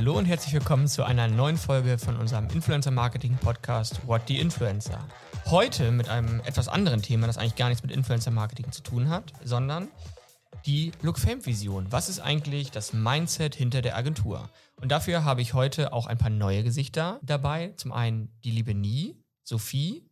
Hallo und herzlich willkommen zu einer neuen Folge von unserem Influencer Marketing Podcast What the Influencer. Heute mit einem etwas anderen Thema, das eigentlich gar nichts mit Influencer Marketing zu tun hat, sondern die Look Fame Vision. Was ist eigentlich das Mindset hinter der Agentur? Und dafür habe ich heute auch ein paar neue Gesichter dabei. Zum einen die liebe Nie, Sophie,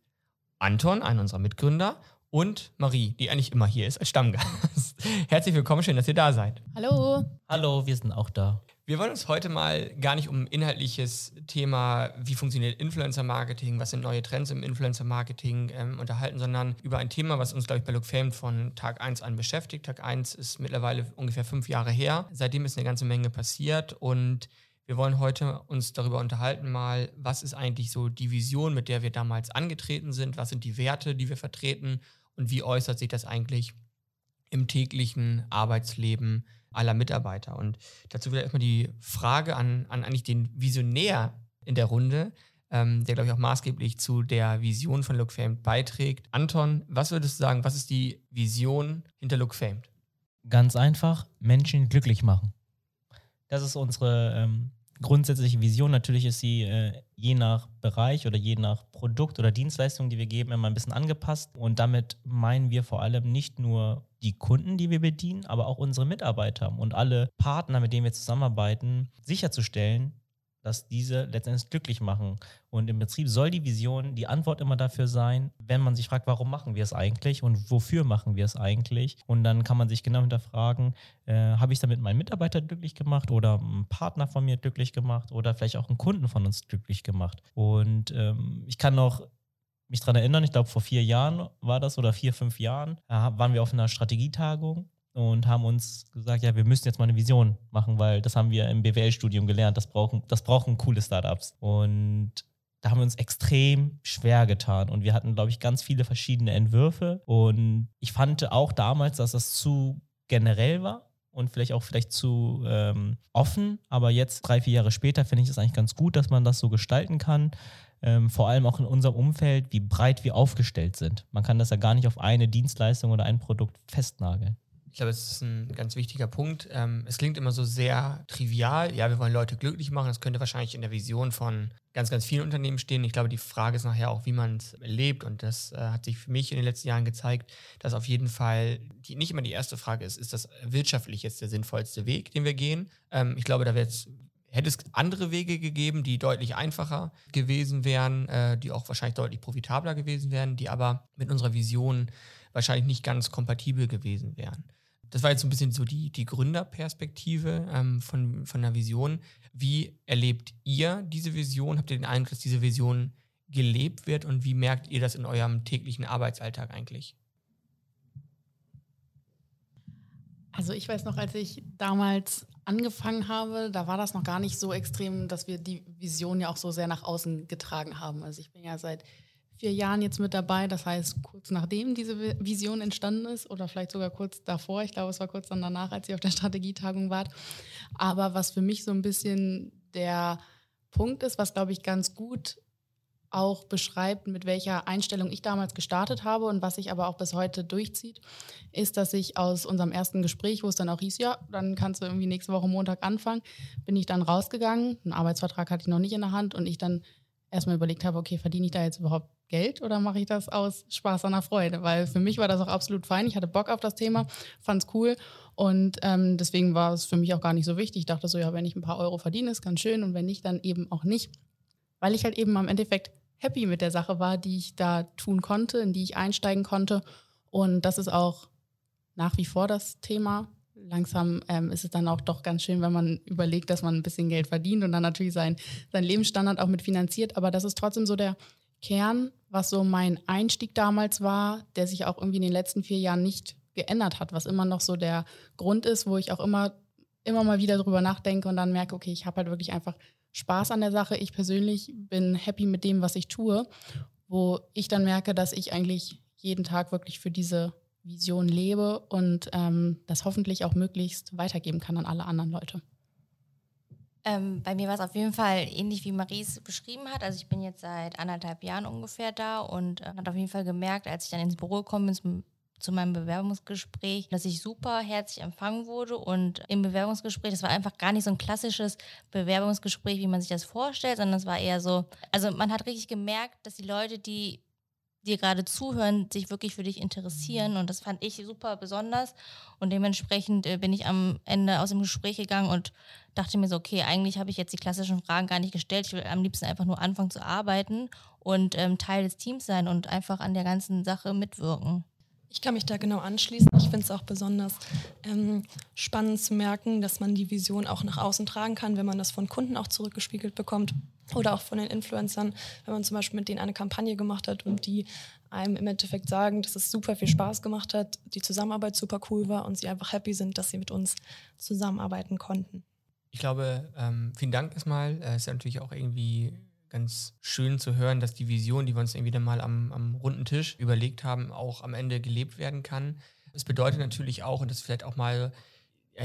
Anton, einer unserer Mitgründer und Marie, die eigentlich immer hier ist als Stammgast. Herzlich willkommen, schön, dass ihr da seid. Hallo. Hallo, wir sind auch da. Wir wollen uns heute mal gar nicht um inhaltliches Thema, wie funktioniert Influencer-Marketing, was sind neue Trends im Influencer-Marketing ähm, unterhalten, sondern über ein Thema, was uns, glaube ich, bei Look Fame von Tag 1 an beschäftigt. Tag 1 ist mittlerweile ungefähr fünf Jahre her. Seitdem ist eine ganze Menge passiert und wir wollen heute uns darüber unterhalten, mal, was ist eigentlich so die Vision, mit der wir damals angetreten sind, was sind die Werte, die wir vertreten und wie äußert sich das eigentlich im täglichen Arbeitsleben aller Mitarbeiter. Und dazu wieder erstmal die Frage an, an eigentlich den Visionär in der Runde, ähm, der, glaube ich, auch maßgeblich zu der Vision von Look Famed beiträgt. Anton, was würdest du sagen, was ist die Vision hinter Look Famed? Ganz einfach, Menschen glücklich machen. Das ist unsere ähm, grundsätzliche Vision. Natürlich ist sie äh, je nach Bereich oder je nach Produkt oder Dienstleistung, die wir geben, immer ein bisschen angepasst. Und damit meinen wir vor allem nicht nur die Kunden, die wir bedienen, aber auch unsere Mitarbeiter und alle Partner, mit denen wir zusammenarbeiten, sicherzustellen, dass diese letztendlich glücklich machen. Und im Betrieb soll die Vision die Antwort immer dafür sein, wenn man sich fragt, warum machen wir es eigentlich und wofür machen wir es eigentlich. Und dann kann man sich genau hinterfragen, äh, habe ich damit meinen Mitarbeiter glücklich gemacht oder einen Partner von mir glücklich gemacht oder vielleicht auch einen Kunden von uns glücklich gemacht. Und ähm, ich kann noch mich daran erinnern, ich glaube vor vier Jahren war das oder vier, fünf Jahren, waren wir auf einer Strategietagung und haben uns gesagt, ja, wir müssen jetzt mal eine Vision machen, weil das haben wir im BWL-Studium gelernt. Das brauchen, das brauchen coole Startups. Und da haben wir uns extrem schwer getan und wir hatten, glaube ich, ganz viele verschiedene Entwürfe. Und ich fand auch damals, dass das zu generell war und vielleicht auch vielleicht zu ähm, offen. Aber jetzt, drei, vier Jahre später, finde ich es eigentlich ganz gut, dass man das so gestalten kann. Ähm, vor allem auch in unserem Umfeld, wie breit wir aufgestellt sind. Man kann das ja gar nicht auf eine Dienstleistung oder ein Produkt festnageln. Ich glaube, es ist ein ganz wichtiger Punkt. Ähm, es klingt immer so sehr trivial. Ja, wir wollen Leute glücklich machen. Das könnte wahrscheinlich in der Vision von ganz, ganz vielen Unternehmen stehen. Ich glaube, die Frage ist nachher auch, wie man es lebt. Und das äh, hat sich für mich in den letzten Jahren gezeigt, dass auf jeden Fall die, nicht immer die erste Frage ist, ist das wirtschaftlich jetzt der sinnvollste Weg, den wir gehen? Ähm, ich glaube, da wird es hätte es andere Wege gegeben, die deutlich einfacher gewesen wären, äh, die auch wahrscheinlich deutlich profitabler gewesen wären, die aber mit unserer Vision wahrscheinlich nicht ganz kompatibel gewesen wären. Das war jetzt so ein bisschen so die, die Gründerperspektive ähm, von, von der Vision. Wie erlebt ihr diese Vision? Habt ihr den Eindruck, dass diese Vision gelebt wird und wie merkt ihr das in eurem täglichen Arbeitsalltag eigentlich? Also ich weiß noch, als ich damals angefangen habe, da war das noch gar nicht so extrem, dass wir die Vision ja auch so sehr nach außen getragen haben. Also ich bin ja seit vier Jahren jetzt mit dabei. Das heißt, kurz nachdem diese Vision entstanden ist oder vielleicht sogar kurz davor. Ich glaube, es war kurz dann danach, als ihr auf der Strategietagung wart. Aber was für mich so ein bisschen der Punkt ist, was glaube ich ganz gut auch beschreibt, mit welcher Einstellung ich damals gestartet habe und was sich aber auch bis heute durchzieht, ist, dass ich aus unserem ersten Gespräch, wo es dann auch hieß, ja, dann kannst du irgendwie nächste Woche Montag anfangen, bin ich dann rausgegangen. Einen Arbeitsvertrag hatte ich noch nicht in der Hand und ich dann erstmal überlegt habe, okay, verdiene ich da jetzt überhaupt Geld oder mache ich das aus Spaß an der Freude? Weil für mich war das auch absolut fein. Ich hatte Bock auf das Thema, fand es cool und ähm, deswegen war es für mich auch gar nicht so wichtig. Ich dachte so, ja, wenn ich ein paar Euro verdiene, ist ganz schön und wenn nicht, dann eben auch nicht. Weil ich halt eben am Endeffekt happy mit der Sache war, die ich da tun konnte, in die ich einsteigen konnte. Und das ist auch nach wie vor das Thema. Langsam ähm, ist es dann auch doch ganz schön, wenn man überlegt, dass man ein bisschen Geld verdient und dann natürlich sein, sein Lebensstandard auch mit finanziert. Aber das ist trotzdem so der Kern, was so mein Einstieg damals war, der sich auch irgendwie in den letzten vier Jahren nicht geändert hat, was immer noch so der Grund ist, wo ich auch immer, immer mal wieder drüber nachdenke und dann merke, okay, ich habe halt wirklich einfach Spaß an der Sache. Ich persönlich bin happy mit dem, was ich tue, wo ich dann merke, dass ich eigentlich jeden Tag wirklich für diese Vision lebe und ähm, das hoffentlich auch möglichst weitergeben kann an alle anderen Leute. Ähm, bei mir war es auf jeden Fall ähnlich wie Maries beschrieben hat. Also ich bin jetzt seit anderthalb Jahren ungefähr da und äh, hat auf jeden Fall gemerkt, als ich dann ins Büro gekommen bin, zu meinem Bewerbungsgespräch, dass ich super herzlich empfangen wurde und im Bewerbungsgespräch, das war einfach gar nicht so ein klassisches Bewerbungsgespräch, wie man sich das vorstellt, sondern es war eher so, also man hat richtig gemerkt, dass die Leute, die dir gerade zuhören, sich wirklich für dich interessieren. Und das fand ich super besonders. Und dementsprechend äh, bin ich am Ende aus dem Gespräch gegangen und dachte mir so, okay, eigentlich habe ich jetzt die klassischen Fragen gar nicht gestellt. Ich will am liebsten einfach nur anfangen zu arbeiten und ähm, Teil des Teams sein und einfach an der ganzen Sache mitwirken. Ich kann mich da genau anschließen. Ich finde es auch besonders ähm, spannend zu merken, dass man die Vision auch nach außen tragen kann, wenn man das von Kunden auch zurückgespiegelt bekommt oder auch von den Influencern, wenn man zum Beispiel mit denen eine Kampagne gemacht hat und die einem im Endeffekt sagen, dass es super viel Spaß gemacht hat, die Zusammenarbeit super cool war und sie einfach happy sind, dass sie mit uns zusammenarbeiten konnten. Ich glaube, ähm, vielen Dank erstmal. Es ist ja natürlich auch irgendwie ganz schön zu hören, dass die Vision, die wir uns irgendwie dann mal am, am runden Tisch überlegt haben, auch am Ende gelebt werden kann. Es bedeutet natürlich auch, und das vielleicht auch mal,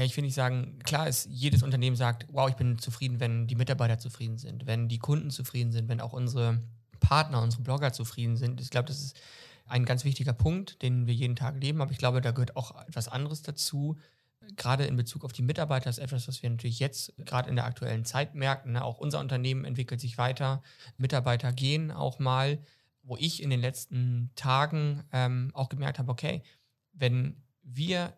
ich will nicht sagen, klar ist, jedes Unternehmen sagt, wow, ich bin zufrieden, wenn die Mitarbeiter zufrieden sind, wenn die Kunden zufrieden sind, wenn auch unsere Partner, unsere Blogger zufrieden sind. Ich glaube, das ist ein ganz wichtiger Punkt, den wir jeden Tag leben, aber ich glaube, da gehört auch etwas anderes dazu, gerade in Bezug auf die Mitarbeiter ist etwas, was wir natürlich jetzt gerade in der aktuellen Zeit merken. Ne? Auch unser Unternehmen entwickelt sich weiter. Mitarbeiter gehen auch mal, wo ich in den letzten Tagen ähm, auch gemerkt habe, okay, wenn wir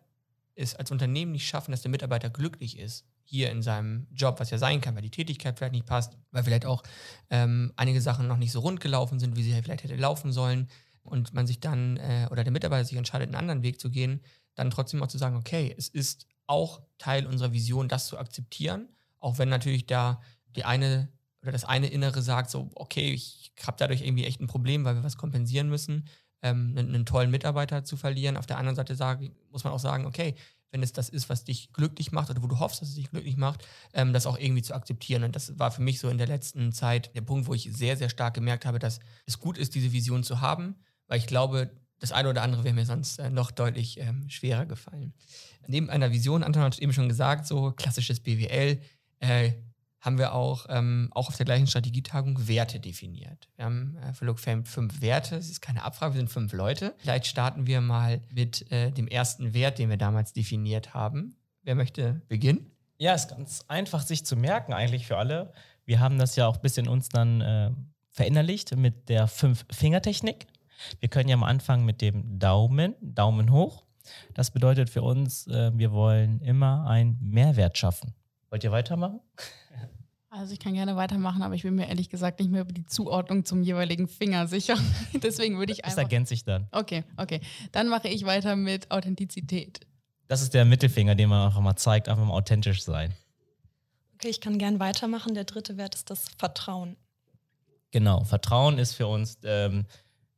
es als Unternehmen nicht schaffen, dass der Mitarbeiter glücklich ist, hier in seinem Job, was ja sein kann, weil die Tätigkeit vielleicht nicht passt, weil vielleicht auch ähm, einige Sachen noch nicht so rund gelaufen sind, wie sie vielleicht hätte laufen sollen und man sich dann äh, oder der Mitarbeiter sich entscheidet, einen anderen Weg zu gehen, dann trotzdem auch zu sagen, okay, es ist auch Teil unserer Vision, das zu akzeptieren, auch wenn natürlich da die eine oder das eine Innere sagt, so, okay, ich habe dadurch irgendwie echt ein Problem, weil wir was kompensieren müssen, ähm, einen, einen, tollen Mitarbeiter zu verlieren. Auf der anderen Seite sagen, muss man auch sagen, okay, wenn es das ist, was dich glücklich macht oder wo du hoffst, dass es dich glücklich macht, ähm, das auch irgendwie zu akzeptieren. Und das war für mich so in der letzten Zeit der Punkt, wo ich sehr, sehr stark gemerkt habe, dass es gut ist, diese Vision zu haben, weil ich glaube, das eine oder andere wäre mir sonst äh, noch deutlich ähm, schwerer gefallen. Neben einer Vision, Anton hat eben schon gesagt, so klassisches BWL, äh, haben wir auch, ähm, auch auf der gleichen Strategietagung Werte definiert. Wir haben äh, für Look Fame fünf Werte. Es ist keine Abfrage, wir sind fünf Leute. Vielleicht starten wir mal mit äh, dem ersten Wert, den wir damals definiert haben. Wer möchte beginnen? Ja, ist ganz einfach sich zu merken eigentlich für alle. Wir haben das ja auch ein bisschen uns dann äh, verinnerlicht mit der Fünf-Finger-Technik. Wir können ja mal anfangen mit dem Daumen, Daumen hoch. Das bedeutet für uns, äh, wir wollen immer einen Mehrwert schaffen. Wollt ihr weitermachen? Also ich kann gerne weitermachen, aber ich bin mir ehrlich gesagt nicht mehr über die Zuordnung zum jeweiligen Finger sicher. Deswegen würde ich einfach... Das ergänzt sich dann. Okay, okay. Dann mache ich weiter mit Authentizität. Das ist der Mittelfinger, den man einfach mal zeigt, einfach mal authentisch sein. Okay, ich kann gerne weitermachen. Der dritte Wert ist das Vertrauen. Genau, Vertrauen ist für uns ähm,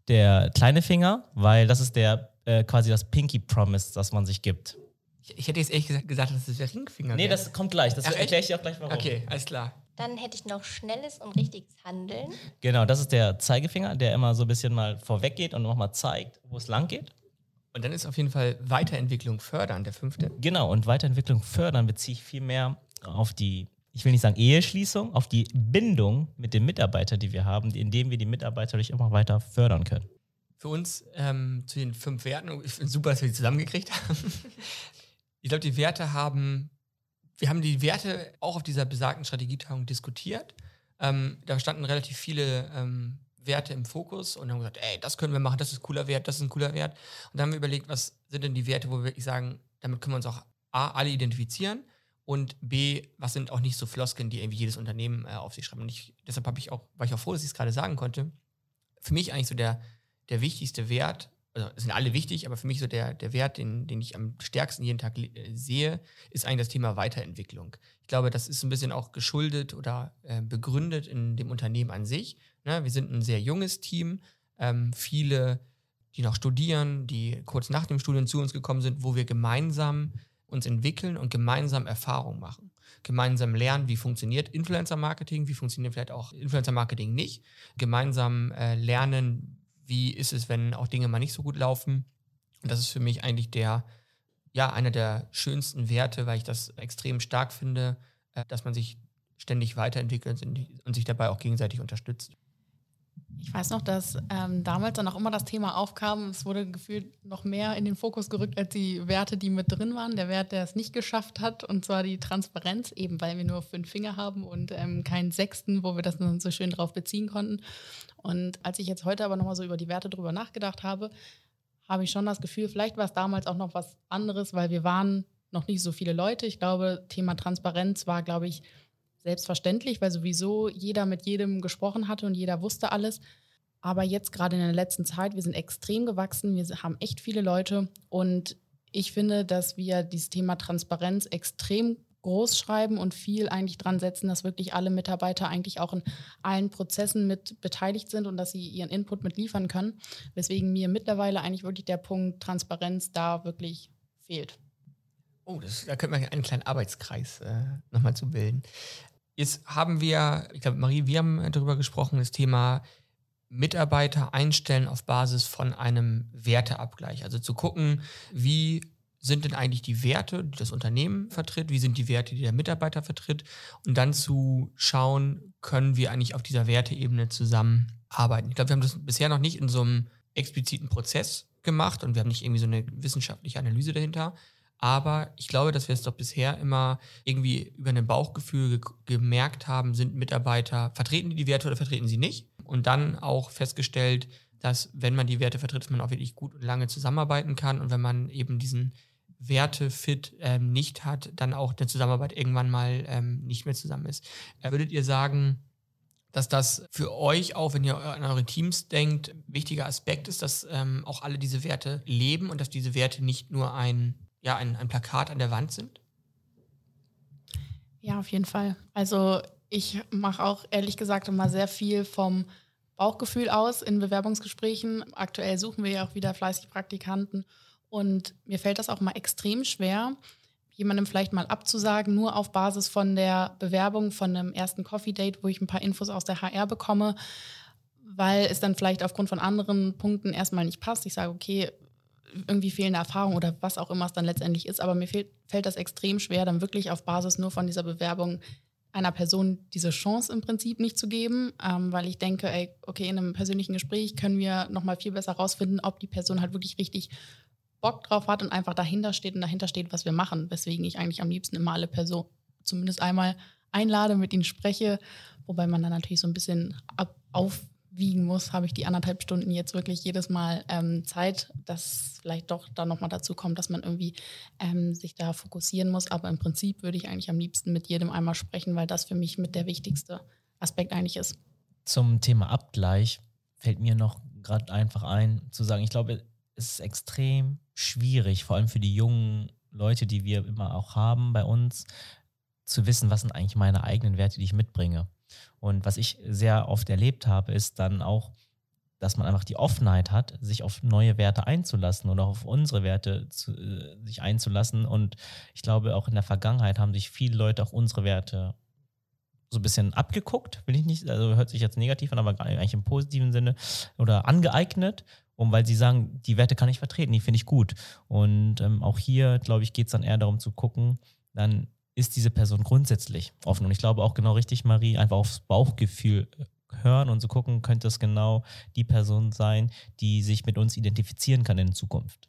der kleine Finger, weil das ist der äh, quasi das Pinky Promise, das man sich gibt. Ich, ich hätte jetzt ehrlich gesagt, gesagt, dass es der Ringfinger Nee, das kommt gleich. Das erkläre ich dir auch gleich warum. Okay, alles klar. Dann hätte ich noch schnelles und richtiges Handeln. Genau, das ist der Zeigefinger, der immer so ein bisschen mal vorweg geht und nochmal zeigt, wo es lang geht. Und dann ist auf jeden Fall Weiterentwicklung fördern, der fünfte. Genau, und Weiterentwicklung fördern beziehe ich viel mehr auf die ich will nicht sagen Eheschließung, auf die Bindung mit den Mitarbeitern, die wir haben, indem wir die Mitarbeiter durch immer weiter fördern können. Für uns ähm, zu den fünf Werten, ich finde super, dass wir die zusammengekriegt haben. ich glaube, die Werte haben, wir haben die Werte auch auf dieser besagten Strategietagung diskutiert. Ähm, da standen relativ viele ähm, Werte im Fokus und haben gesagt, ey, das können wir machen, das ist ein cooler Wert, das ist ein cooler Wert. Und dann haben wir überlegt, was sind denn die Werte, wo wir wirklich sagen, damit können wir uns auch A, alle identifizieren und B, was sind auch nicht so Floskeln, die irgendwie jedes Unternehmen äh, auf sich schreibt. Und ich, deshalb ich auch, war ich auch froh, dass ich es gerade sagen konnte. Für mich eigentlich so der, der wichtigste Wert, also sind alle wichtig, aber für mich so der, der Wert, den, den ich am stärksten jeden Tag äh, sehe, ist eigentlich das Thema Weiterentwicklung. Ich glaube, das ist ein bisschen auch geschuldet oder äh, begründet in dem Unternehmen an sich. Ne? Wir sind ein sehr junges Team, ähm, viele, die noch studieren, die kurz nach dem Studium zu uns gekommen sind, wo wir gemeinsam uns entwickeln und gemeinsam Erfahrung machen. Gemeinsam lernen, wie funktioniert Influencer-Marketing, wie funktioniert vielleicht auch Influencer-Marketing nicht. Gemeinsam äh, lernen, wie ist es, wenn auch Dinge mal nicht so gut laufen. Und das ist für mich eigentlich der, ja, einer der schönsten Werte, weil ich das extrem stark finde, äh, dass man sich ständig weiterentwickelt und sich dabei auch gegenseitig unterstützt. Ich weiß noch, dass ähm, damals dann auch immer das Thema aufkam. Es wurde gefühlt noch mehr in den Fokus gerückt als die Werte, die mit drin waren. Der Wert, der es nicht geschafft hat, und zwar die Transparenz, eben weil wir nur fünf Finger haben und ähm, keinen sechsten, wo wir das dann so schön drauf beziehen konnten. Und als ich jetzt heute aber nochmal so über die Werte drüber nachgedacht habe, habe ich schon das Gefühl, vielleicht war es damals auch noch was anderes, weil wir waren noch nicht so viele Leute. Ich glaube, Thema Transparenz war, glaube ich, selbstverständlich, weil sowieso jeder mit jedem gesprochen hatte und jeder wusste alles. Aber jetzt gerade in der letzten Zeit, wir sind extrem gewachsen, wir haben echt viele Leute und ich finde, dass wir dieses Thema Transparenz extrem groß schreiben und viel eigentlich dran setzen, dass wirklich alle Mitarbeiter eigentlich auch in allen Prozessen mit beteiligt sind und dass sie ihren Input mit liefern können. Weswegen mir mittlerweile eigentlich wirklich der Punkt Transparenz da wirklich fehlt. Oh, das, da könnte man einen kleinen Arbeitskreis äh, nochmal zu bilden. Jetzt haben wir, ich glaube, Marie, wir haben darüber gesprochen, das Thema Mitarbeiter einstellen auf Basis von einem Werteabgleich. Also zu gucken, wie sind denn eigentlich die Werte, die das Unternehmen vertritt, wie sind die Werte, die der Mitarbeiter vertritt und dann zu schauen, können wir eigentlich auf dieser Werteebene zusammenarbeiten. Ich glaube, wir haben das bisher noch nicht in so einem expliziten Prozess gemacht und wir haben nicht irgendwie so eine wissenschaftliche Analyse dahinter, aber ich glaube, dass wir es doch bisher immer irgendwie über ein Bauchgefühl ge gemerkt haben, sind Mitarbeiter, vertreten die die Werte oder vertreten sie nicht? Und dann auch festgestellt, dass wenn man die Werte vertritt, dass man auch wirklich gut und lange zusammenarbeiten kann. Und wenn man eben diesen Wertefit ähm, nicht hat, dann auch der Zusammenarbeit irgendwann mal ähm, nicht mehr zusammen ist. Äh, würdet ihr sagen, dass das für euch auch, wenn ihr an eure Teams denkt, ein wichtiger Aspekt ist, dass ähm, auch alle diese Werte leben und dass diese Werte nicht nur ein ja, ein, ein Plakat an der Wand sind? Ja, auf jeden Fall. Also ich mache auch ehrlich gesagt immer sehr viel vom Bauchgefühl aus in Bewerbungsgesprächen. Aktuell suchen wir ja auch wieder fleißig Praktikanten. Und mir fällt das auch mal extrem schwer, jemandem vielleicht mal abzusagen, nur auf Basis von der Bewerbung von einem ersten Coffee Date, wo ich ein paar Infos aus der HR bekomme, weil es dann vielleicht aufgrund von anderen Punkten erstmal nicht passt. Ich sage, okay, irgendwie fehlende Erfahrung oder was auch immer es dann letztendlich ist. Aber mir fehlt, fällt das extrem schwer, dann wirklich auf Basis nur von dieser Bewerbung einer Person diese Chance im Prinzip nicht zu geben, ähm, weil ich denke, ey, okay, in einem persönlichen Gespräch können wir nochmal viel besser rausfinden, ob die Person halt wirklich richtig Bock drauf hat und einfach dahinter steht und dahinter steht, was wir machen. Weswegen ich eigentlich am liebsten immer alle Personen zumindest einmal einlade, mit ihnen spreche, wobei man dann natürlich so ein bisschen ab, auf wiegen muss, habe ich die anderthalb Stunden jetzt wirklich jedes Mal ähm, Zeit, dass vielleicht doch da nochmal dazu kommt, dass man irgendwie ähm, sich da fokussieren muss. Aber im Prinzip würde ich eigentlich am liebsten mit jedem einmal sprechen, weil das für mich mit der wichtigste Aspekt eigentlich ist. Zum Thema Abgleich fällt mir noch gerade einfach ein, zu sagen, ich glaube, es ist extrem schwierig, vor allem für die jungen Leute, die wir immer auch haben bei uns, zu wissen, was sind eigentlich meine eigenen Werte, die ich mitbringe. Und was ich sehr oft erlebt habe, ist dann auch, dass man einfach die Offenheit hat, sich auf neue Werte einzulassen oder auf unsere Werte zu, äh, sich einzulassen. Und ich glaube, auch in der Vergangenheit haben sich viele Leute auch unsere Werte so ein bisschen abgeguckt, will ich nicht, also hört sich jetzt negativ an, aber eigentlich im positiven Sinne oder angeeignet, um weil sie sagen, die Werte kann ich vertreten, die finde ich gut. Und ähm, auch hier, glaube ich, geht es dann eher darum zu gucken, dann ist diese Person grundsätzlich offen. Und ich glaube auch genau richtig, Marie, einfach aufs Bauchgefühl hören und zu so gucken, könnte es genau die Person sein, die sich mit uns identifizieren kann in Zukunft.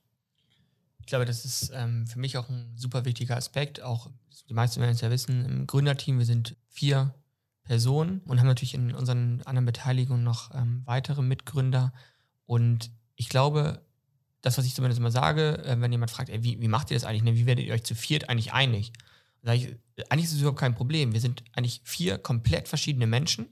Ich glaube, das ist ähm, für mich auch ein super wichtiger Aspekt. Auch die meisten werden es ja wissen, im Gründerteam, wir sind vier Personen und haben natürlich in unseren anderen Beteiligungen noch ähm, weitere Mitgründer. Und ich glaube, das, was ich zumindest immer sage, äh, wenn jemand fragt, ey, wie, wie macht ihr das eigentlich? Ne? Wie werdet ihr euch zu viert eigentlich einig? Ich, eigentlich ist es überhaupt kein Problem. Wir sind eigentlich vier komplett verschiedene Menschen,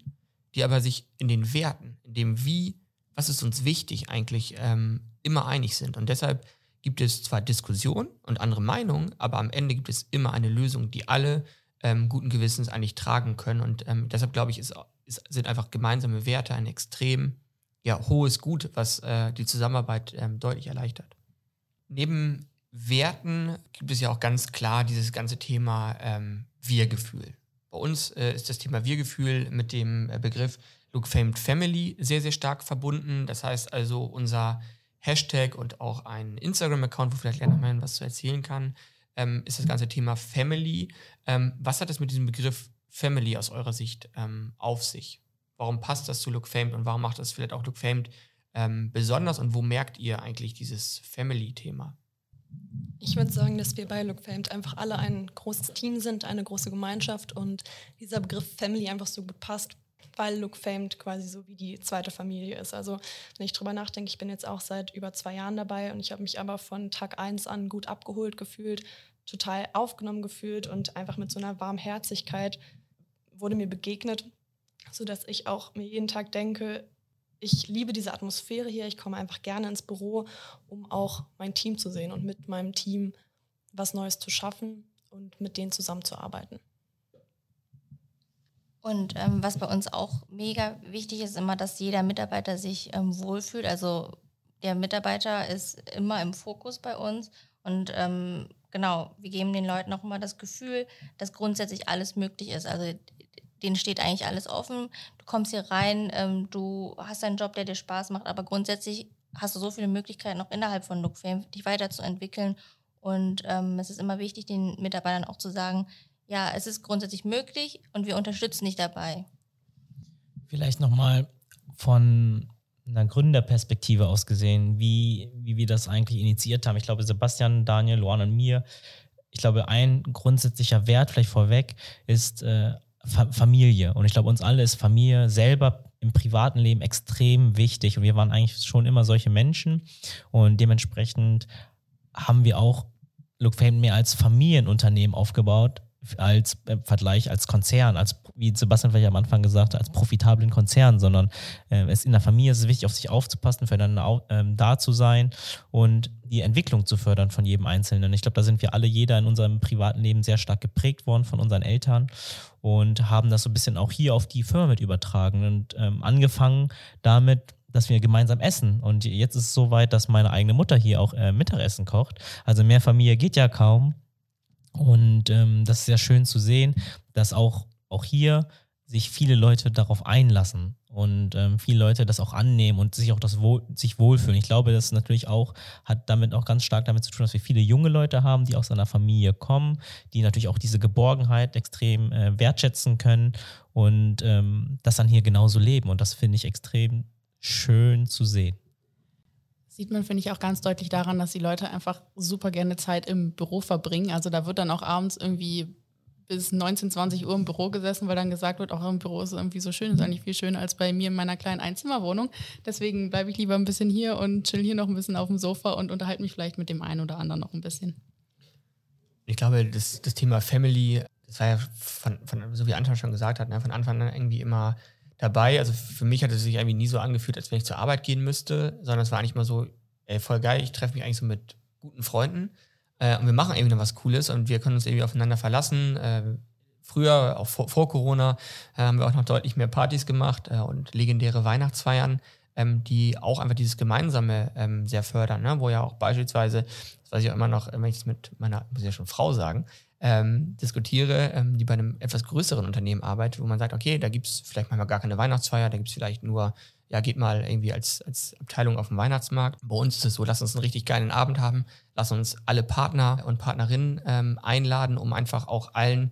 die aber sich in den Werten, in dem Wie, was ist uns wichtig eigentlich, ähm, immer einig sind. Und deshalb gibt es zwar Diskussionen und andere Meinungen, aber am Ende gibt es immer eine Lösung, die alle ähm, guten Gewissens eigentlich tragen können. Und ähm, deshalb glaube ich, ist, ist, sind einfach gemeinsame Werte ein extrem ja, hohes Gut, was äh, die Zusammenarbeit ähm, deutlich erleichtert. Neben Werten gibt es ja auch ganz klar dieses ganze Thema ähm, Wir-Gefühl. Bei uns äh, ist das Thema Wir-Gefühl mit dem äh, Begriff Look Famed Family sehr, sehr stark verbunden. Das heißt also, unser Hashtag und auch ein Instagram-Account, wo vielleicht Lernermann was zu erzählen kann, ähm, ist das ganze Thema Family. Ähm, was hat es mit diesem Begriff Family aus eurer Sicht ähm, auf sich? warum passt das zu Look Famed und warum macht das vielleicht auch Look Famed ähm, besonders und wo merkt ihr eigentlich dieses Family-Thema? Ich würde sagen, dass wir bei Look Famed einfach alle ein großes Team sind, eine große Gemeinschaft und dieser Begriff Family einfach so gut passt, weil Look Famed quasi so wie die zweite Familie ist. Also wenn ich drüber nachdenke, ich bin jetzt auch seit über zwei Jahren dabei und ich habe mich aber von Tag eins an gut abgeholt gefühlt, total aufgenommen gefühlt und einfach mit so einer Warmherzigkeit wurde mir begegnet, sodass ich auch mir jeden Tag denke, ich liebe diese Atmosphäre hier. Ich komme einfach gerne ins Büro, um auch mein Team zu sehen und mit meinem Team was Neues zu schaffen und mit denen zusammenzuarbeiten. Und ähm, was bei uns auch mega wichtig ist, immer, dass jeder Mitarbeiter sich ähm, wohlfühlt. Also der Mitarbeiter ist immer im Fokus bei uns. Und ähm, genau, wir geben den Leuten auch immer das Gefühl, dass grundsätzlich alles möglich ist. Also denen steht eigentlich alles offen. Du kommst hier rein, ähm, du hast einen Job, der dir Spaß macht, aber grundsätzlich hast du so viele Möglichkeiten auch innerhalb von Lookfame, dich weiterzuentwickeln. Und ähm, es ist immer wichtig, den Mitarbeitern auch zu sagen, ja, es ist grundsätzlich möglich und wir unterstützen dich dabei. Vielleicht nochmal von einer Gründerperspektive aus gesehen, wie, wie wir das eigentlich initiiert haben. Ich glaube, Sebastian, Daniel, Luan und mir, ich glaube, ein grundsätzlicher Wert vielleicht vorweg ist äh, Familie. Und ich glaube, uns alle ist Familie selber im privaten Leben extrem wichtig. Und wir waren eigentlich schon immer solche Menschen. Und dementsprechend haben wir auch Look Fame mehr als Familienunternehmen aufgebaut, als äh, Vergleich als Konzern, als wie Sebastian vielleicht am Anfang gesagt hat, als profitablen Konzern, sondern äh, es in der Familie ist es wichtig, auf sich aufzupassen, füreinander au, ähm, da zu sein und die Entwicklung zu fördern von jedem Einzelnen. Ich glaube, da sind wir alle, jeder in unserem privaten Leben sehr stark geprägt worden von unseren Eltern und haben das so ein bisschen auch hier auf die Firma mit übertragen und ähm, angefangen damit, dass wir gemeinsam essen. Und jetzt ist es so weit, dass meine eigene Mutter hier auch äh, Mittagessen kocht. Also mehr Familie geht ja kaum. Und ähm, das ist sehr schön zu sehen, dass auch, auch hier sich viele Leute darauf einlassen und ähm, viele Leute das auch annehmen und sich auch das wohl, sich wohlfühlen. Ich glaube, das natürlich auch hat damit auch ganz stark damit zu tun, dass wir viele junge Leute haben, die aus einer Familie kommen, die natürlich auch diese Geborgenheit extrem äh, wertschätzen können und ähm, das dann hier genauso leben. Und das finde ich extrem schön zu sehen sieht man, finde ich, auch ganz deutlich daran, dass die Leute einfach super gerne Zeit im Büro verbringen. Also da wird dann auch abends irgendwie bis 19, 20 Uhr im Büro gesessen, weil dann gesagt wird, auch im Büro ist irgendwie so schön, ist eigentlich viel schöner als bei mir in meiner kleinen Einzimmerwohnung. Deswegen bleibe ich lieber ein bisschen hier und chill hier noch ein bisschen auf dem Sofa und unterhalte mich vielleicht mit dem einen oder anderen noch ein bisschen. Ich glaube, das, das Thema Family, das war ja von, von so wie Anton schon gesagt hat, ne, von Anfang an irgendwie immer dabei. Also für mich hat es sich irgendwie nie so angefühlt, als wenn ich zur Arbeit gehen müsste, sondern es war eigentlich mal so, ey, voll geil, ich treffe mich eigentlich so mit guten Freunden äh, und wir machen irgendwie noch was Cooles und wir können uns irgendwie aufeinander verlassen. Äh, früher, auch vor, vor Corona, äh, haben wir auch noch deutlich mehr Partys gemacht äh, und legendäre Weihnachtsfeiern, ähm, die auch einfach dieses Gemeinsame ähm, sehr fördern, ne? wo ja auch beispielsweise, das weiß ich auch immer noch, wenn ich es mit meiner, muss ich ja schon Frau sagen, ähm, diskutiere, ähm, die bei einem etwas größeren Unternehmen arbeitet, wo man sagt, okay, da gibt es vielleicht manchmal gar keine Weihnachtsfeier, da gibt es vielleicht nur, ja, geht mal irgendwie als, als Abteilung auf den Weihnachtsmarkt. Bei uns ist es so, lass uns einen richtig geilen Abend haben, lass uns alle Partner und Partnerinnen ähm, einladen, um einfach auch allen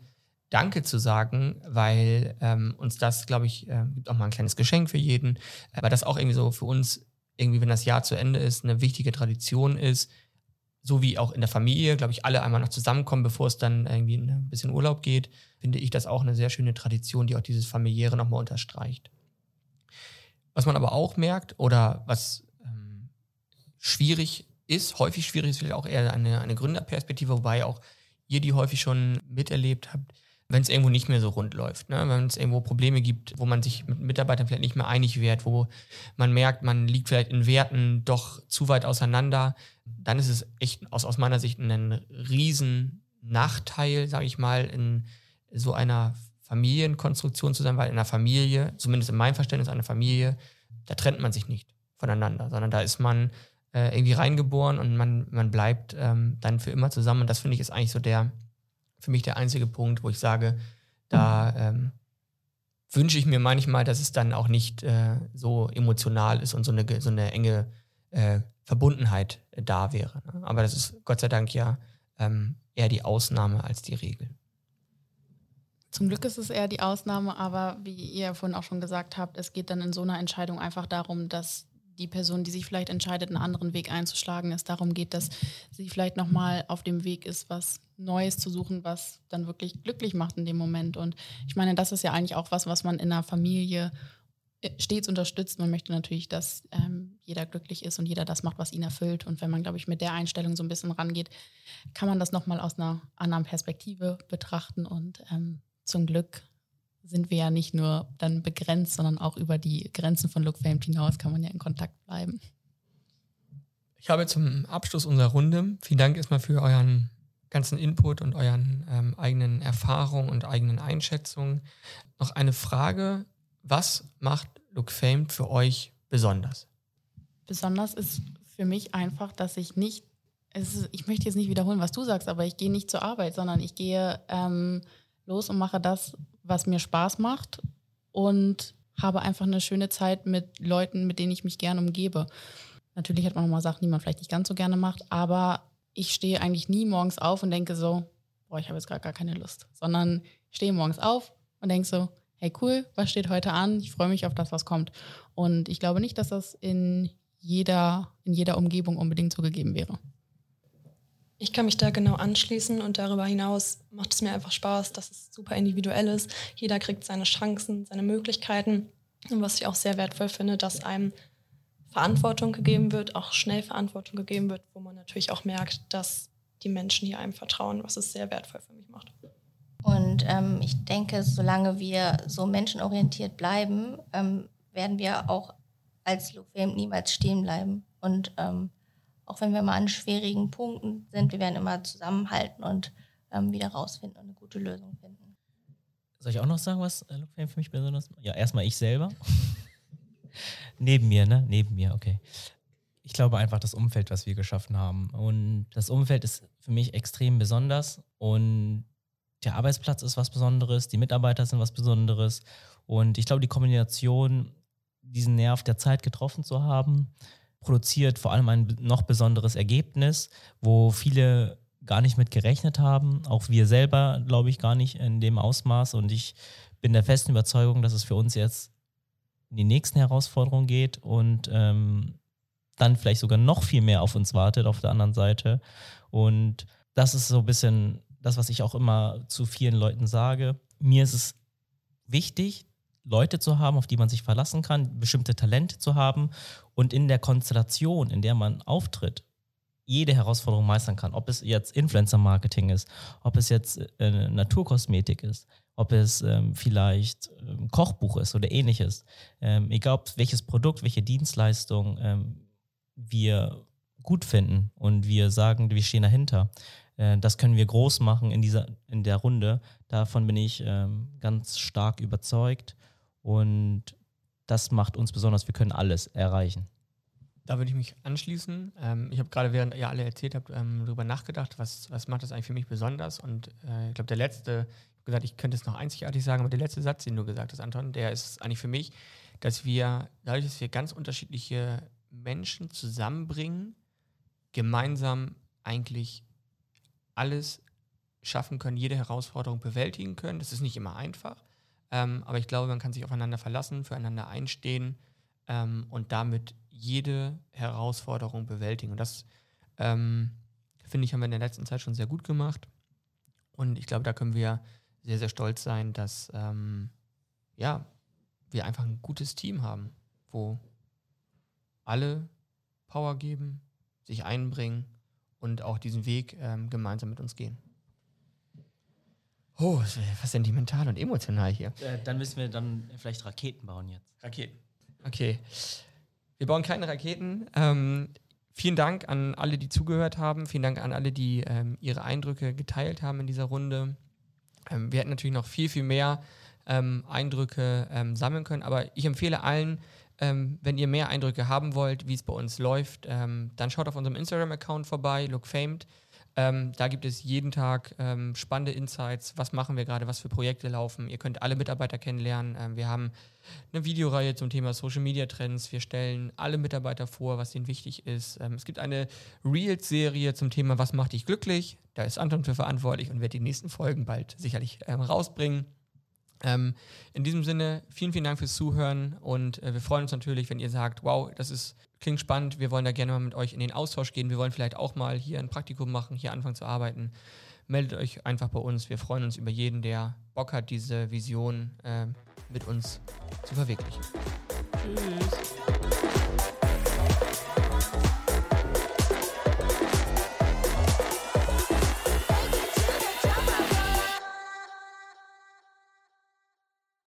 Danke zu sagen, weil ähm, uns das, glaube ich, äh, gibt auch mal ein kleines Geschenk für jeden, äh, weil das auch irgendwie so für uns, irgendwie, wenn das Jahr zu Ende ist, eine wichtige Tradition ist, so wie auch in der Familie, glaube ich, alle einmal noch zusammenkommen, bevor es dann irgendwie ein bisschen Urlaub geht, finde ich das auch eine sehr schöne Tradition, die auch dieses familiäre nochmal unterstreicht. Was man aber auch merkt oder was ähm, schwierig ist, häufig schwierig ist vielleicht auch eher eine, eine Gründerperspektive, wobei auch ihr die häufig schon miterlebt habt, wenn es irgendwo nicht mehr so rund läuft. Ne? Wenn es irgendwo Probleme gibt, wo man sich mit Mitarbeitern vielleicht nicht mehr einig wird, wo man merkt, man liegt vielleicht in Werten doch zu weit auseinander, dann ist es echt aus, aus meiner Sicht ein riesen Nachteil, sage ich mal, in so einer Familienkonstruktion zu sein, weil in einer Familie, zumindest in meinem Verständnis einer Familie, da trennt man sich nicht voneinander, sondern da ist man äh, irgendwie reingeboren und man, man bleibt ähm, dann für immer zusammen. Und das finde ich ist eigentlich so der, für mich der einzige Punkt, wo ich sage, da ähm, wünsche ich mir manchmal, dass es dann auch nicht äh, so emotional ist und so eine, so eine enge äh, Verbundenheit äh, da wäre. Ne? Aber das ist Gott sei Dank ja ähm, eher die Ausnahme als die Regel. Zum Glück ist es eher die Ausnahme, aber wie ihr vorhin auch schon gesagt habt, es geht dann in so einer Entscheidung einfach darum, dass die Person, die sich vielleicht entscheidet, einen anderen Weg einzuschlagen, es darum geht, dass sie vielleicht nochmal auf dem Weg ist, was Neues zu suchen, was dann wirklich glücklich macht in dem Moment. Und ich meine, das ist ja eigentlich auch was, was man in einer Familie äh, stets unterstützt. Man möchte natürlich, dass ähm, jeder glücklich ist und jeder das macht, was ihn erfüllt. Und wenn man, glaube ich, mit der Einstellung so ein bisschen rangeht, kann man das nochmal aus einer anderen Perspektive betrachten. Und ähm, zum Glück sind wir ja nicht nur dann begrenzt, sondern auch über die Grenzen von Look Famed hinaus kann man ja in Kontakt bleiben. Ich habe zum Abschluss unserer Runde, vielen Dank erstmal für euren ganzen Input und euren ähm, eigenen Erfahrungen und eigenen Einschätzungen, noch eine Frage. Was macht Look Famed für euch besonders? Besonders ist für mich einfach, dass ich nicht, ist, ich möchte jetzt nicht wiederholen, was du sagst, aber ich gehe nicht zur Arbeit, sondern ich gehe ähm, los und mache das, was mir Spaß macht und habe einfach eine schöne Zeit mit Leuten, mit denen ich mich gerne umgebe. Natürlich hat man auch mal Sachen, die man vielleicht nicht ganz so gerne macht, aber ich stehe eigentlich nie morgens auf und denke so, boah, ich habe jetzt gerade gar keine Lust, sondern ich stehe morgens auf und denke so, hey cool, was steht heute an? Ich freue mich auf das, was kommt. Und ich glaube nicht, dass das in jeder, in jeder Umgebung unbedingt so gegeben wäre. Ich kann mich da genau anschließen und darüber hinaus macht es mir einfach Spaß, dass es super individuell ist. Jeder kriegt seine Chancen, seine Möglichkeiten. Und was ich auch sehr wertvoll finde, dass einem Verantwortung gegeben wird, auch schnell Verantwortung gegeben wird, wo man natürlich auch merkt, dass die Menschen hier einem vertrauen, was es sehr wertvoll für mich macht. Und ähm, ich denke, solange wir so menschenorientiert bleiben, ähm, werden wir auch als Look niemals stehen bleiben. Und ähm, auch wenn wir mal an schwierigen Punkten sind, wir werden immer zusammenhalten und ähm, wieder rausfinden und eine gute Lösung finden. Soll ich auch noch sagen, was äh, Lookfame für mich besonders Ja, erstmal ich selber. Neben mir, ne? Neben mir, okay. Ich glaube einfach das Umfeld, was wir geschaffen haben. Und das Umfeld ist für mich extrem besonders. Und der Arbeitsplatz ist was Besonderes, die Mitarbeiter sind was Besonderes. Und ich glaube, die Kombination, diesen Nerv der Zeit getroffen zu haben, produziert vor allem ein noch besonderes Ergebnis, wo viele gar nicht mit gerechnet haben. Auch wir selber, glaube ich, gar nicht in dem Ausmaß. Und ich bin der festen Überzeugung, dass es für uns jetzt in die nächsten Herausforderungen geht und ähm, dann vielleicht sogar noch viel mehr auf uns wartet auf der anderen Seite. Und das ist so ein bisschen das, was ich auch immer zu vielen Leuten sage. Mir ist es wichtig, Leute zu haben, auf die man sich verlassen kann, bestimmte Talente zu haben und in der Konstellation, in der man auftritt, jede Herausforderung meistern kann. Ob es jetzt Influencer-Marketing ist, ob es jetzt äh, Naturkosmetik ist, ob es ähm, vielleicht ähm, Kochbuch ist oder ähnliches. Ähm, egal welches Produkt, welche Dienstleistung ähm, wir gut finden und wir sagen, wir stehen dahinter. Äh, das können wir groß machen in, dieser, in der Runde. Davon bin ich ähm, ganz stark überzeugt. Und das macht uns besonders, wir können alles erreichen. Da würde ich mich anschließen. Ähm, ich habe gerade, während ihr alle erzählt habt, ähm, darüber nachgedacht, was, was macht das eigentlich für mich besonders. Und äh, ich glaube, der letzte, ich gesagt, ich könnte es noch einzigartig sagen, aber der letzte Satz, den du gesagt hast, Anton, der ist eigentlich für mich, dass wir, dadurch, dass wir ganz unterschiedliche Menschen zusammenbringen, gemeinsam eigentlich alles schaffen können, jede Herausforderung bewältigen können. Das ist nicht immer einfach, ähm, aber ich glaube, man kann sich aufeinander verlassen, füreinander einstehen ähm, und damit jede Herausforderung bewältigen. Und das, ähm, finde ich, haben wir in der letzten Zeit schon sehr gut gemacht. Und ich glaube, da können wir sehr, sehr stolz sein, dass ähm, ja, wir einfach ein gutes Team haben, wo alle Power geben, sich einbringen und auch diesen Weg ähm, gemeinsam mit uns gehen. Oh, was sentimental und emotional hier. Äh, dann müssen wir dann vielleicht Raketen bauen jetzt. Raketen. Okay. Wir bauen keine Raketen. Ähm, vielen Dank an alle, die zugehört haben. Vielen Dank an alle, die ähm, ihre Eindrücke geteilt haben in dieser Runde. Ähm, wir hätten natürlich noch viel, viel mehr ähm, Eindrücke ähm, sammeln können, aber ich empfehle allen, ähm, wenn ihr mehr Eindrücke haben wollt, wie es bei uns läuft, dann schaut auf unserem Instagram-Account vorbei, lookfamed. Ähm, da gibt es jeden Tag ähm, spannende Insights. Was machen wir gerade? Was für Projekte laufen? Ihr könnt alle Mitarbeiter kennenlernen. Ähm, wir haben eine Videoreihe zum Thema Social Media Trends. Wir stellen alle Mitarbeiter vor, was ihnen wichtig ist. Ähm, es gibt eine Reels-Serie zum Thema Was macht dich glücklich? Da ist Anton für verantwortlich und wird die nächsten Folgen bald sicherlich ähm, rausbringen. Ähm, in diesem Sinne, vielen, vielen Dank fürs Zuhören und äh, wir freuen uns natürlich, wenn ihr sagt, wow, das ist, klingt spannend, wir wollen da gerne mal mit euch in den Austausch gehen, wir wollen vielleicht auch mal hier ein Praktikum machen, hier anfangen zu arbeiten. Meldet euch einfach bei uns. Wir freuen uns über jeden, der Bock hat, diese Vision äh, mit uns zu verwirklichen. Tschüss.